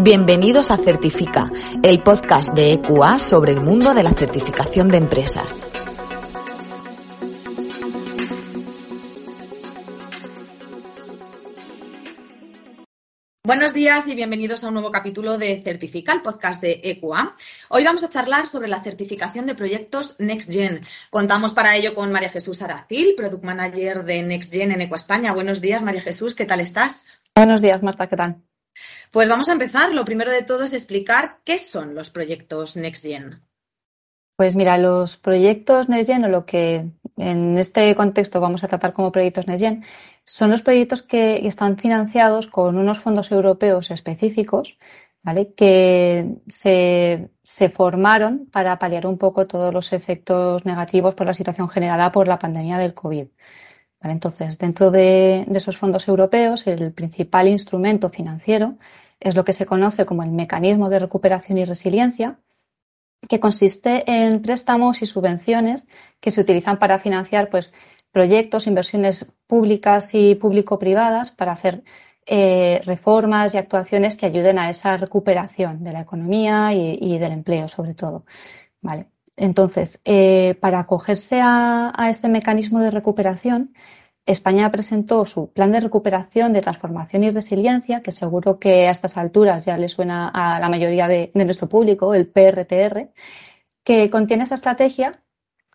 Bienvenidos a Certifica, el podcast de EQA sobre el mundo de la certificación de empresas. Buenos días y bienvenidos a un nuevo capítulo de Certifica, el podcast de EQA. Hoy vamos a charlar sobre la certificación de proyectos NextGen. Contamos para ello con María Jesús Aracil, Product Manager de NextGen en EQA España. Buenos días, María Jesús, ¿qué tal estás? Buenos días, Marta, ¿qué tal? Pues vamos a empezar. Lo primero de todo es explicar qué son los proyectos NextGen. Pues mira, los proyectos NextGen o lo que en este contexto vamos a tratar como proyectos NextGen son los proyectos que están financiados con unos fondos europeos específicos, ¿vale? Que se, formaron para paliar un poco todos los efectos negativos por la situación generada por la pandemia del COVID entonces, dentro de, esos fondos europeos, el principal instrumento financiero es lo que se conoce como el mecanismo de recuperación y resiliencia, que consiste en préstamos y subvenciones que se utilizan para financiar pues, proyectos, inversiones públicas y público-privadas para hacer eh, reformas y actuaciones que ayuden a esa recuperación de la economía y, del empleo, sobre todo. Vale. Entonces, eh, para acogerse a, este mecanismo de recuperación, España presentó su plan de recuperación, de transformación y resiliencia, que seguro que a estas alturas ya le suena a la mayoría de, nuestro público, el PRTR, que contiene esa estrategia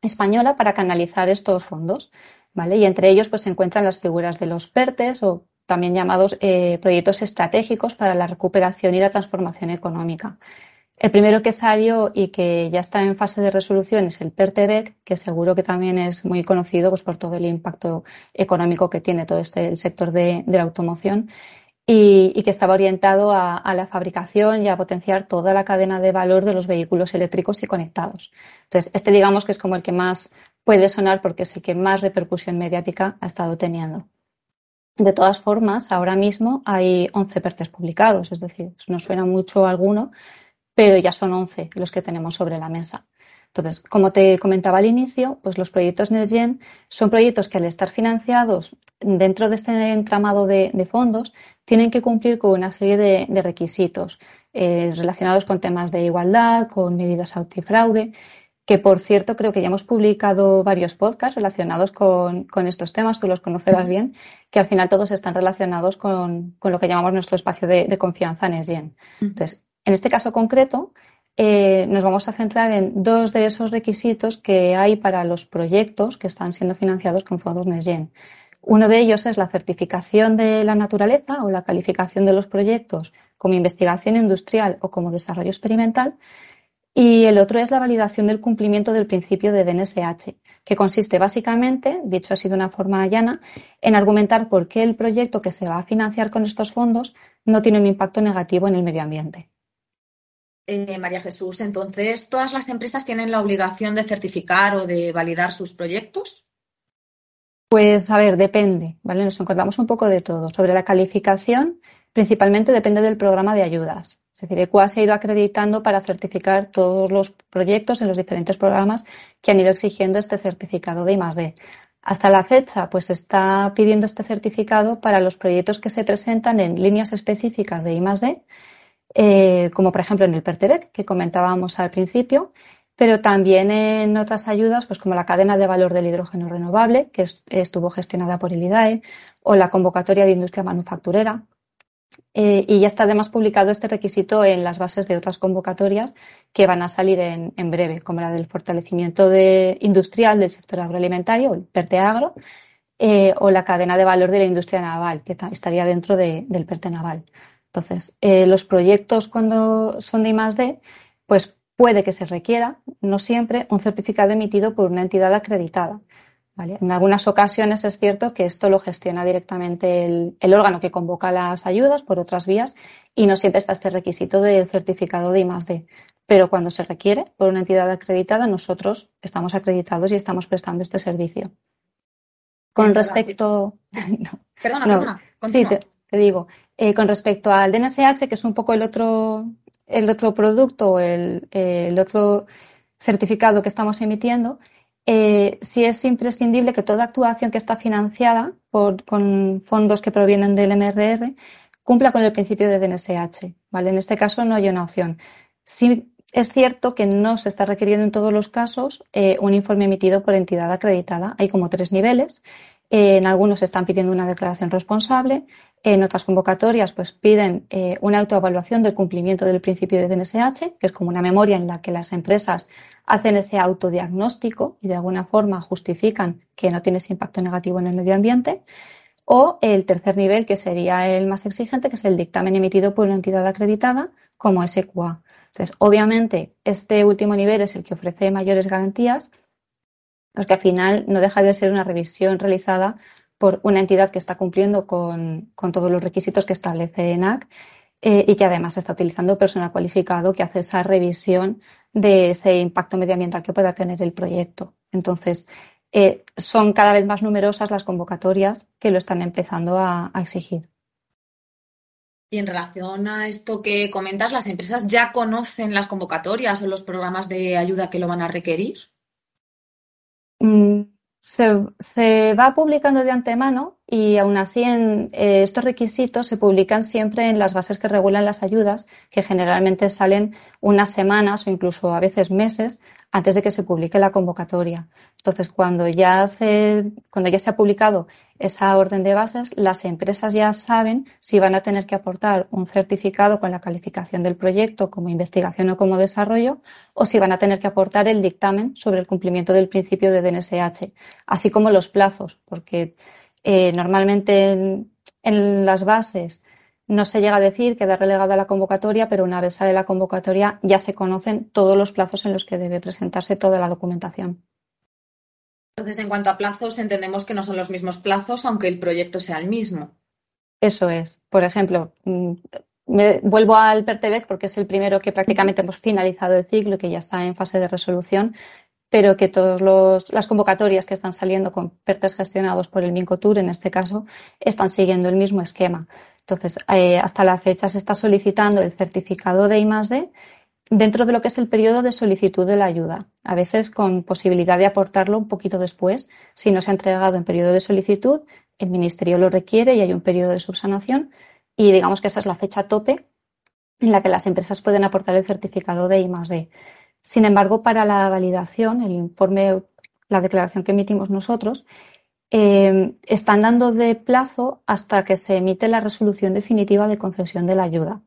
española para canalizar estos fondos. ¿vale? Y entre ellos pues, se encuentran las figuras de los PERTES o también llamados eh, proyectos estratégicos para la recuperación y la transformación económica. El primero que salió y que ya está en fase de resolución es el PERTEBEC, que seguro que también es muy conocido pues, por todo el impacto económico que tiene todo este sector de, la automoción y, que estaba orientado a, la fabricación y a potenciar toda la cadena de valor de los vehículos eléctricos y conectados. Entonces, este digamos que es como el que más puede sonar porque es el que más repercusión mediática ha estado teniendo. De todas formas, ahora mismo hay 11 PERTES publicados, es decir, no suena mucho alguno, pero ya son 11 los que tenemos sobre la mesa. Entonces, como te comentaba al inicio, pues los proyectos NextGen son proyectos que al estar financiados dentro de este entramado de, fondos tienen que cumplir con una serie de, requisitos eh, relacionados con temas de igualdad, con medidas antifraude, que por cierto creo que ya hemos publicado varios podcasts relacionados con, estos temas, tú los conocerás bien, que al final todos están relacionados con, lo que llamamos nuestro espacio de, de confianza NextGen. Entonces, en este caso concreto, eh, nos vamos a centrar en dos de esos requisitos que hay para los proyectos que están siendo financiados con fondos NextGen. Uno de ellos es la certificación de la naturaleza o la calificación de los proyectos como investigación industrial o como desarrollo experimental. Y el otro es la validación del cumplimiento del principio de DNSH, que consiste básicamente, dicho así de una forma llana, en argumentar por qué el proyecto que se va a financiar con estos fondos no tiene un impacto negativo en el medio ambiente. Eh, María Jesús, entonces, ¿todas las empresas tienen la obligación de certificar o de validar sus proyectos? Pues a ver, depende, ¿vale? Nos encontramos un poco de todo. Sobre la calificación, principalmente depende del programa de ayudas. Es decir, ECUA se ha ido acreditando para certificar todos los proyectos en los diferentes programas que han ido exigiendo este certificado de I+D. Hasta la fecha, pues está pidiendo este certificado para los proyectos que se presentan en líneas específicas de I+D eh, como por ejemplo en el PERTEBEC, que comentábamos al principio, pero también en otras ayudas, pues como la cadena de valor del hidrógeno renovable, que estuvo gestionada por el IDAE, o la convocatoria de industria manufacturera. Eh, y ya está además publicado este requisito en las bases de otras convocatorias que van a salir en, breve, como la del fortalecimiento de, industrial del sector agroalimentario, el PERTE Agro, eh, o la cadena de valor de la industria naval, que estaría dentro del PERTE naval. Entonces, eh, los proyectos cuando son de I+D, pues puede que se requiera, no siempre, un certificado emitido por una entidad acreditada. En algunas ocasiones es cierto que esto lo gestiona directamente el, órgano que convoca las ayudas por otras vías y no siempre está este requisito del certificado de I+D. Pero cuando se requiere por una entidad acreditada, nosotros estamos acreditados y estamos prestando este servicio. Con respecto. Perdona, perdona. te digo, eh, con respecto al DNSH, que es un poco el otro, el otro producto, el, el otro certificado que estamos emitiendo, eh, sí es imprescindible que toda actuación que está financiada por, con fondos que provienen del MRR cumpla con el principio de DNSH. ¿vale? En este caso no hay una opción. Sí es cierto que no se está requiriendo en todos los casos eh, un informe emitido por entidad acreditada. Hay como tres niveles. En algunos están pidiendo una declaración responsable. En otras convocatorias, pues piden eh, una autoevaluación del cumplimiento del principio de DNSH, que es como una memoria en la que las empresas hacen ese autodiagnóstico y de alguna forma justifican que no tiene ese impacto negativo en el medio ambiente. O el tercer nivel, que sería el más exigente, que es el dictamen emitido por una entidad acreditada como SQA. Entonces, obviamente, este último nivel es el que ofrece mayores garantías, porque al final no deja de ser una revisión realizada por una entidad que está cumpliendo con, todos los requisitos que establece ENAC eh, y que además está utilizando personal cualificado que hace esa revisión de ese impacto medioambiental que pueda tener el proyecto. Entonces, eh, son cada vez más numerosas las convocatorias que lo están empezando a, exigir. Y en relación a esto que comentas, ¿las empresas ya conocen las convocatorias o los programas de ayuda que lo van a requerir? Mm, se, va publicando de antemano y aún así en, eh, estos requisitos se publican siempre en las bases que regulan las ayudas, que generalmente salen unas semanas o incluso a veces meses antes de que se publique la convocatoria. Entonces, cuando ya se, cuando ya se ha publicado esa orden de bases, las empresas ya saben si van a tener que aportar un certificado con la calificación del proyecto como investigación o como desarrollo, o si van a tener que aportar el dictamen sobre el cumplimiento del principio de DNSH, así como los plazos, porque eh, normalmente en las bases no se llega a decir, queda relegada la convocatoria, pero una vez sale la convocatoria ya se conocen todos los plazos en los que debe presentarse toda la documentación. Entonces, en cuanto a plazos, entendemos que no son los mismos plazos, aunque el proyecto sea el mismo. Eso es. Por ejemplo, mm, me vuelvo al PERTEBEC porque es el primero que prácticamente hemos finalizado el ciclo y que ya está en fase de resolución pero que todas las convocatorias que están saliendo con PERTES gestionados por el Mincotur, en este caso, están siguiendo el mismo esquema. Entonces, eh, hasta la fecha se está solicitando el certificado de I+D dentro de lo que es el periodo de solicitud de la ayuda, a veces con posibilidad de aportarlo un poquito después. Si no se ha entregado en periodo de solicitud, el Ministerio lo requiere y hay un periodo de subsanación y digamos que esa es la fecha tope en la que las empresas pueden aportar el certificado de I+D. Sin embargo, para la validación, el informe, la declaración que emitimos nosotros, eh, están dando de plazo hasta que se emite la resolución definitiva de concesión de la ayuda.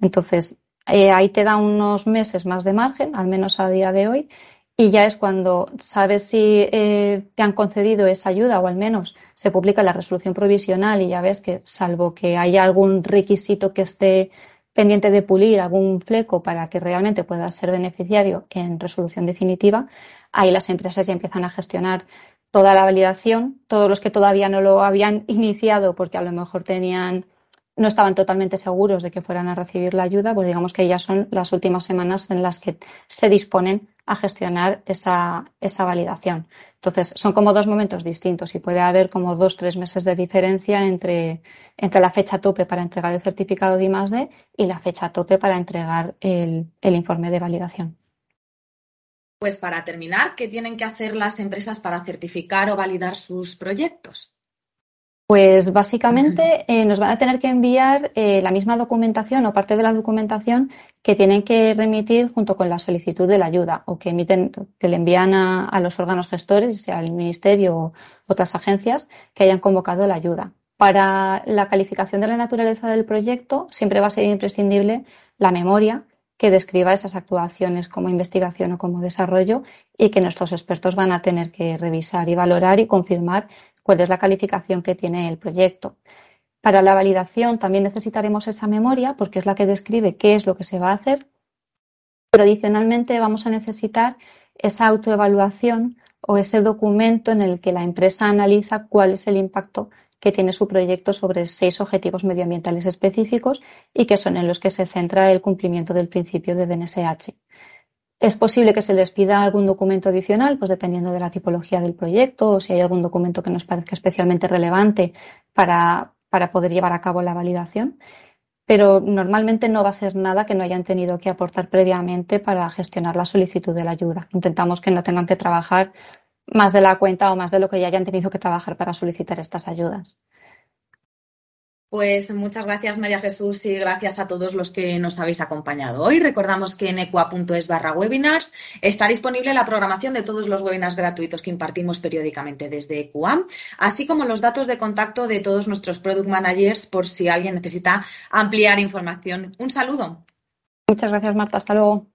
Entonces, eh, ahí te da unos meses más de margen, al menos a día de hoy, y ya es cuando sabes si eh, te han concedido esa ayuda o al menos se publica la resolución provisional y ya ves que, salvo que haya algún requisito que esté pendiente de pulir algún fleco para que realmente pueda ser beneficiario en resolución definitiva, ahí las empresas ya empiezan a gestionar toda la validación, todos los que todavía no lo habían iniciado porque a lo mejor tenían no estaban totalmente seguros de que fueran a recibir la ayuda, pues digamos que ya son las últimas semanas en las que se disponen a gestionar esa, esa validación. Entonces, son como dos momentos distintos y puede haber como dos, tres meses de diferencia entre, entre la fecha tope para entregar el certificado de I+D y la fecha tope para entregar el, el informe de validación. Pues para terminar, ¿qué tienen que hacer las empresas para certificar o validar sus proyectos? Pues básicamente eh, nos van a tener que enviar eh, la misma documentación o parte de la documentación que tienen que remitir junto con la solicitud de la ayuda o que emiten, que le envían a, los órganos gestores, sea el ministerio o otras agencias que hayan convocado la ayuda. Para la calificación de la naturaleza del proyecto siempre va a ser imprescindible la memoria que describa esas actuaciones como investigación o como desarrollo y que nuestros expertos van a tener que revisar y valorar y confirmar cuál es la calificación que tiene el proyecto. Para la validación también necesitaremos esa memoria porque es la que describe qué es lo que se va a hacer, pero adicionalmente vamos a necesitar esa autoevaluación o ese documento en el que la empresa analiza cuál es el impacto que tiene su proyecto sobre seis objetivos medioambientales específicos y que son en los que se centra el cumplimiento del principio de DNSH. Es posible que se les pida algún documento adicional, pues dependiendo de la tipología del proyecto o si hay algún documento que nos parezca especialmente relevante para, para poder llevar a cabo la validación. Pero normalmente no va a ser nada que no hayan tenido que aportar previamente para gestionar la solicitud de la ayuda. Intentamos que no tengan que trabajar más de la cuenta o más de lo que ya hayan tenido que trabajar para solicitar estas ayudas. Pues muchas gracias María Jesús y gracias a todos los que nos habéis acompañado hoy. Recordamos que en ecua.es barra webinars está disponible la programación de todos los webinars gratuitos que impartimos periódicamente desde EQA, así como los datos de contacto de todos nuestros product managers por si alguien necesita ampliar información. Un saludo. Muchas gracias Marta, hasta luego.